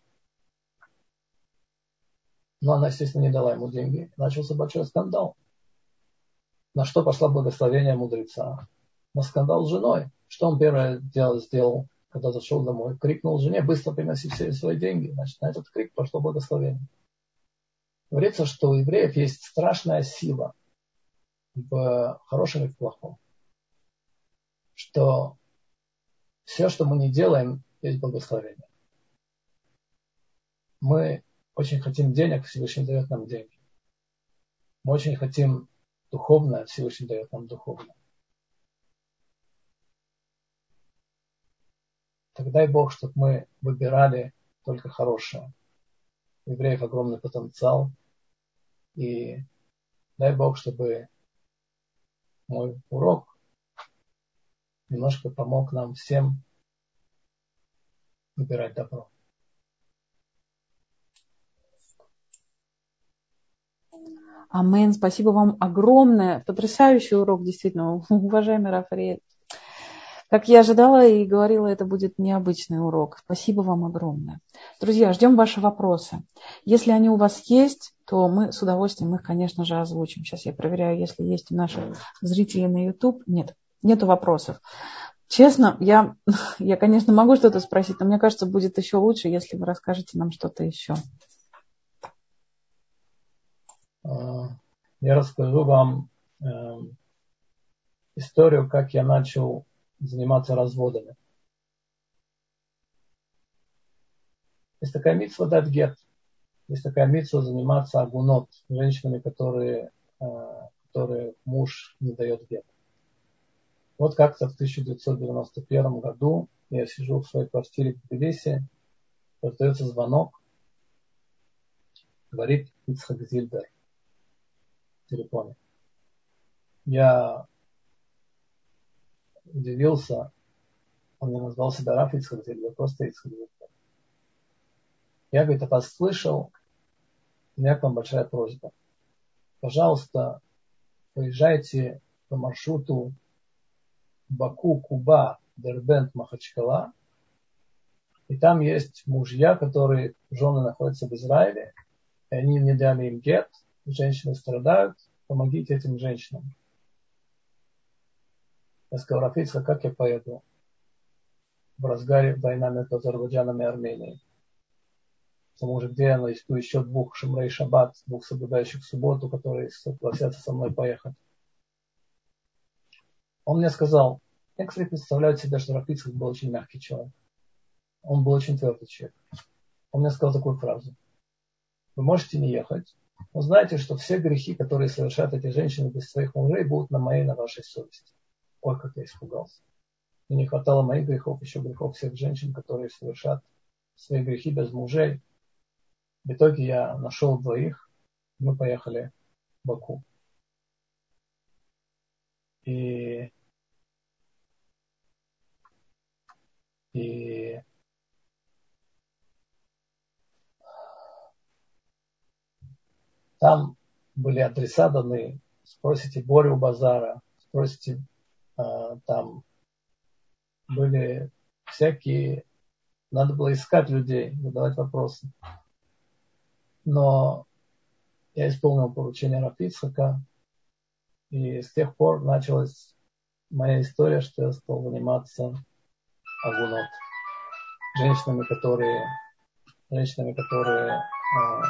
Но она, естественно, не дала ему деньги. Начался большой скандал. На что пошла благословение мудреца? На скандал с женой. Что он первое дело сделал, когда зашел домой? Крикнул жене, быстро приноси все свои деньги. Значит, на этот крик пошло благословение. Говорится, что у евреев есть страшная сила – в хорошем и в плохом. Что все, что мы не делаем, есть благословение. Мы очень хотим денег, Всевышний дает нам деньги. Мы очень хотим духовное, Всевышний дает нам духовное. Так дай Бог, чтобы мы выбирали только хорошее. У евреев огромный потенциал. И дай Бог, чтобы мой урок немножко помог нам всем выбирать добро. Амен. Спасибо вам огромное. Потрясающий урок, действительно, уважаемый Рафаэль. Как я ожидала и говорила, это будет необычный урок. Спасибо вам огромное. Друзья, ждем ваши вопросы. Если они у вас есть, то мы с удовольствием их, конечно же, озвучим. Сейчас я проверяю, если есть у наших зрителей на YouTube. Нет, нету вопросов. Честно, я, я, конечно, могу что-то спросить, но мне кажется, будет еще лучше, если вы расскажете нам что-то еще. А, я расскажу вам э, историю, как я начал заниматься разводами. Есть такая митсва дать гет. Есть такая митсва заниматься агунот, женщинами, которые, э, которые муж не дает гет. Вот как-то в 1991 году я сижу в своей квартире в Тбилиси, раздается звонок, говорит Ицхак Зильбер телефоне. Я удивился, он не назвал себя Раф Ицхак Зильбер, просто Ицхак Зильбер. Я, говорит, вас слышал, у меня к вам большая просьба. Пожалуйста, поезжайте по маршруту Баку, Куба, Дербент, Махачкала. И там есть мужья, которые, жены находятся в Израиле, и они не дали им гет, женщины страдают, помогите этим женщинам. Я сказал, Рафица, как я поеду в разгаре войны между Азербайджаном и Арменией? Потому что где она, есть еще двух Шамрей Шаббат, двух соблюдающих субботу, которые согласятся со мной поехать. Он мне сказал, я, кстати, представляю себе, что Рафицкий был очень мягкий человек. Он был очень твердый человек. Он мне сказал такую фразу. Вы можете не ехать, но знаете, что все грехи, которые совершают эти женщины без своих мужей, будут на моей, на вашей совести. Ой, как я испугался. Мне не хватало моих грехов, еще грехов всех женщин, которые совершат свои грехи без мужей. В итоге я нашел двоих, мы поехали в Баку. И, и там были адреса даны. Спросите Борю Базара, спросите, а, там были всякие, надо было искать людей, задавать вопросы. Но я исполнил поручение Рафицхака, и с тех пор началась моя история, что я стал заниматься агунот. Женщинами, которые, женщинами, которые э,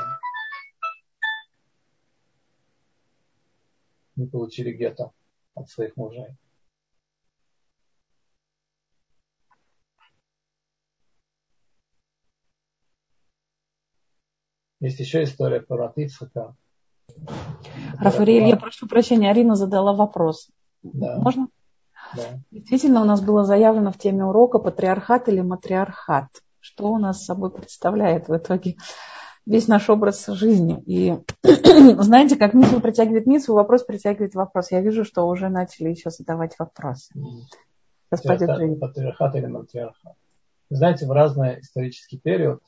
не получили гетто от своих мужей. Есть еще история про Ицхака. Рафаэль, я прошу прощения, Арина задала вопрос. Да. Можно? Да. Действительно, у нас было заявлено в теме урока патриархат или матриархат. Что у нас собой представляет в итоге весь наш образ жизни. И знаете, как митсу притягивает митсу, вопрос притягивает вопрос. Я вижу, что уже начали еще задавать вопросы. Господин Патриархат или матриархат. Знаете, в разный исторический период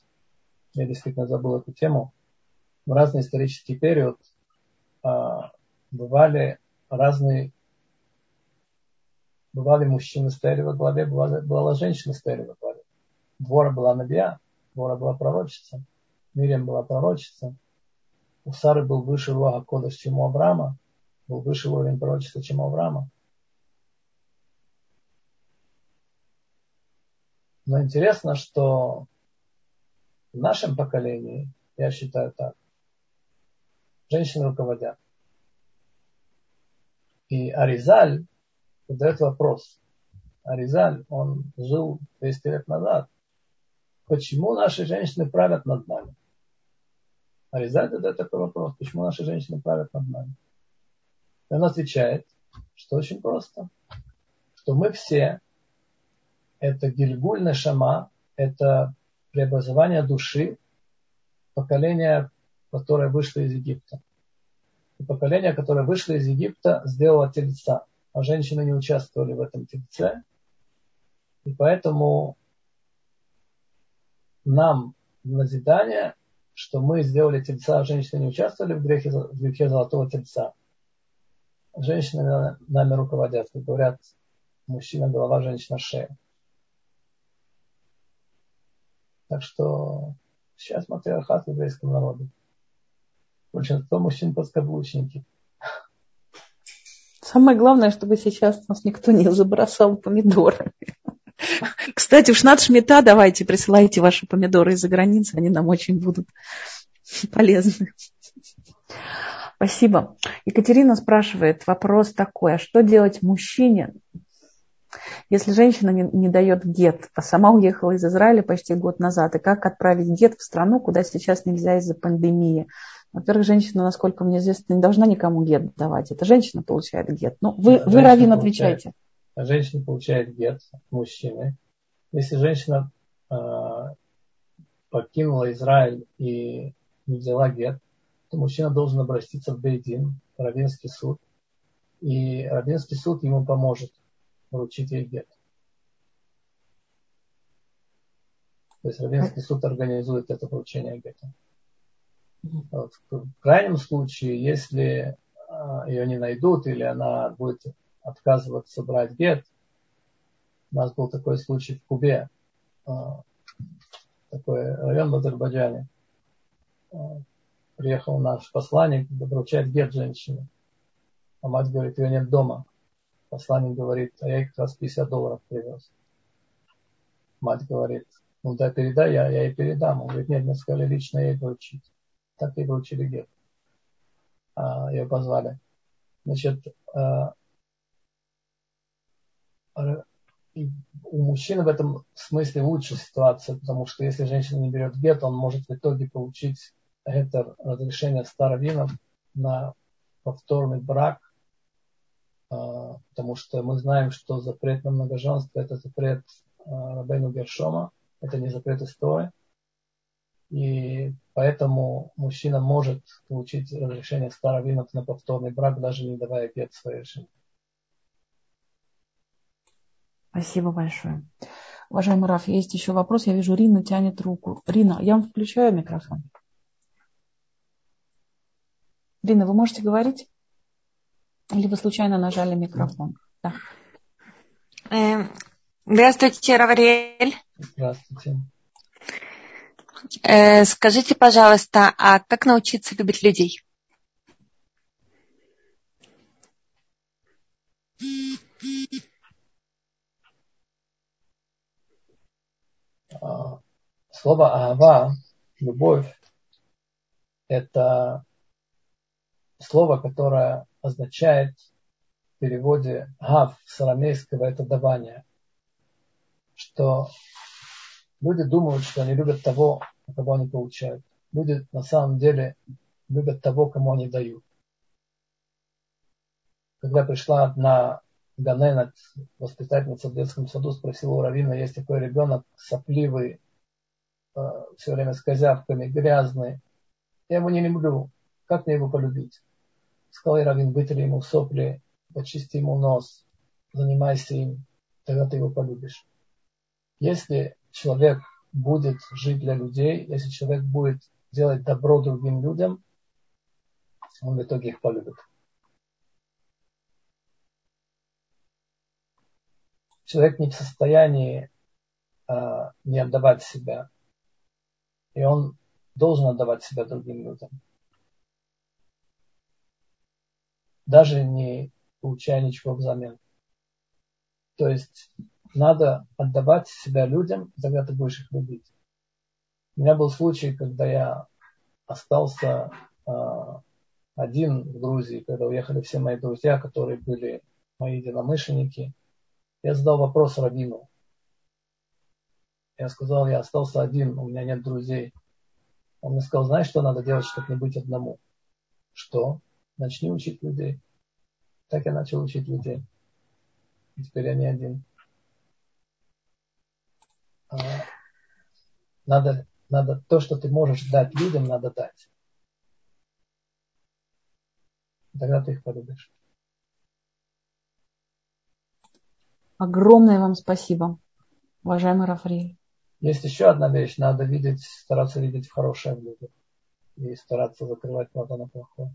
я действительно забыл эту тему, в разный исторический период а, бывали разные бывали мужчины стояли во главе, бывала, бывала женщина стояли во главе. Двора была Набия, Двора была пророчица, Мириам была пророчица, у Сары был выше Руаха Кодыш, чем у Авраама, был выше уровень пророчества, чем у Авраама. Но интересно, что в нашем поколении, я считаю так, женщины руководят. И Аризаль задает вопрос. Аризаль, он жил 200 лет назад. Почему наши женщины правят над нами? Аризаль задает такой вопрос. Почему наши женщины правят над нами? И он отвечает, что очень просто. Что мы все, это Гильгуль Шама, это преобразование души поколения, которое вышло из Египта. И поколение, которое вышло из Египта, сделало тельца, а женщины не участвовали в этом тельце. И поэтому нам назидание, что мы сделали тельца, а женщины не участвовали в грехе, в грехе золотого тельца. Женщины нами руководят, говорят, мужчина голова, женщина шея. Так что сейчас матриархат в еврейском народе. Большинство мужчин подкаблучники. Самое главное, чтобы сейчас нас никто не забросал помидорами. Кстати, в Шнат Шмита давайте присылайте ваши помидоры из-за границы, они нам очень будут полезны. Спасибо. Екатерина спрашивает вопрос такой, а что делать мужчине, если женщина не, не дает гет, а сама уехала из Израиля почти год назад, и как отправить гет в страну, куда сейчас нельзя из-за пандемии? Во-первых, женщина, насколько мне известно, не должна никому гет давать. Это женщина получает гет. Ну, вы, вы Равин, отвечаете. Женщина получает гет от мужчины. Если женщина э, покинула Израиль и не взяла гет, то мужчина должен обратиться в Бейдин, в Равинский суд, и Равинский суд ему поможет вручить ей гет. То есть Равинский суд организует это вручение гета. Вот. В крайнем случае, если а, ее не найдут или она будет отказываться брать гет, у нас был такой случай в Кубе, а, такой район в Азербайджане. А, приехал наш посланник вручать гет женщине. А мать говорит, ее нет дома. Посланник говорит, а я ей как раз 50 долларов привез. Мать говорит, ну да, передай, я, я ей передам. Он говорит, нет, мне сказали лично ей вручить. Так ей вручили гет. А, ее позвали. Значит, у мужчины в этом смысле лучше ситуация, потому что если женщина не берет гет, он может в итоге получить это разрешение старовинов на повторный брак, а, потому что мы знаем, что запрет на многоженство – это запрет а, Рабейну Гершома, это не запрет истории. И поэтому мужчина может получить разрешение старовинов на повторный брак, даже не давая гет своей жене. Спасибо большое. Уважаемый Раф, есть еще вопрос. Я вижу, Рина тянет руку. Рина, я вам включаю микрофон. Рина, вы можете говорить? Или вы случайно нажали микрофон? Да. Эм, здравствуйте, Равриэль. Здравствуйте. Э, скажите, пожалуйста, а как научиться любить людей? Слово «ава», любовь, это слово, которое означает в переводе «гав» с арамейского это давание, что люди думают, что они любят того, кого они получают. Люди на самом деле любят того, кому они дают. Когда пришла одна Ганена, воспитательница в детском саду, спросила у Равина, есть такой ребенок сопливый, э, все время с козявками, грязный. Я его не люблю. Как мне его полюбить? Сказал Равин, вытри ему сопли, почисти ему нос, занимайся им, тогда ты его полюбишь. Если человек будет жить для людей, если человек будет делать добро другим людям, он в итоге их полюбит. Человек не в состоянии э, не отдавать себя. И он должен отдавать себя другим людям. Даже не получая ничего взамен. То есть надо отдавать себя людям, тогда ты будешь их любить. У меня был случай, когда я остался э, один в Грузии, когда уехали все мои друзья, которые были мои единомышленники – я задал вопрос Равину. Я сказал, я остался один, у меня нет друзей. Он мне сказал, знаешь, что надо делать, чтобы не быть одному? Что? Начни учить людей. Так я начал учить людей. И теперь я не один. А, надо, надо то, что ты можешь дать людям, надо дать. Тогда ты их полюбишь. Огромное вам спасибо, уважаемый Рафри. Есть еще одна вещь. Надо видеть, стараться видеть хорошее в людях. И стараться закрывать глаза на плохое.